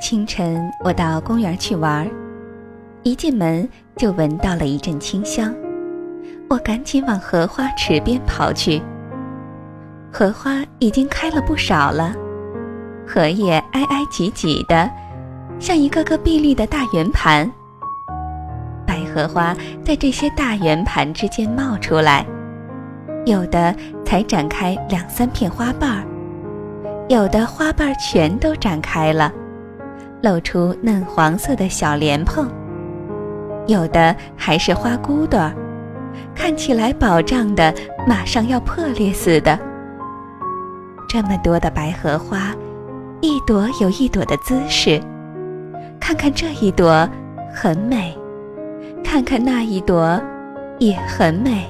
清晨，我到公园去玩，一进门就闻到了一阵清香，我赶紧往荷花池边跑去。荷花已经开了不少了，荷叶挨挨挤挤的，像一个个碧绿的大圆盘。白荷花在这些大圆盘之间冒出来，有的才展开两三片花瓣儿，有的花瓣全都展开了。露出嫩黄色的小莲蓬，有的还是花骨朵儿，看起来饱胀的，马上要破裂似的。这么多的白荷花，一朵有一朵的姿势，看看这一朵很美，看看那一朵也很美。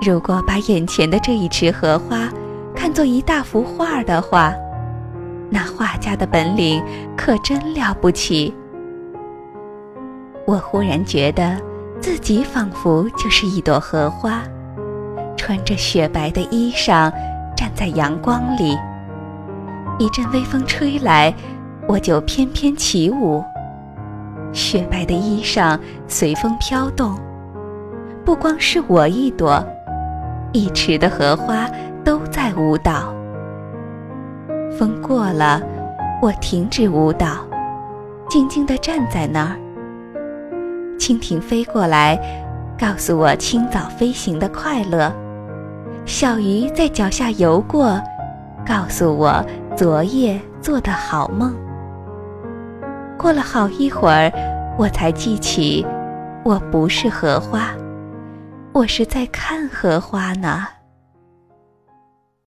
如果把眼前的这一池荷花看作一大幅画的话。那画家的本领可真了不起！我忽然觉得自己仿佛就是一朵荷花，穿着雪白的衣裳，站在阳光里。一阵微风吹来，我就翩翩起舞。雪白的衣裳随风飘动，不光是我一朵，一池的荷花都在舞蹈。风过了，我停止舞蹈，静静地站在那儿。蜻蜓飞过来，告诉我清早飞行的快乐；小鱼在脚下游过，告诉我昨夜做的好梦。过了好一会儿，我才记起，我不是荷花，我是在看荷花呢。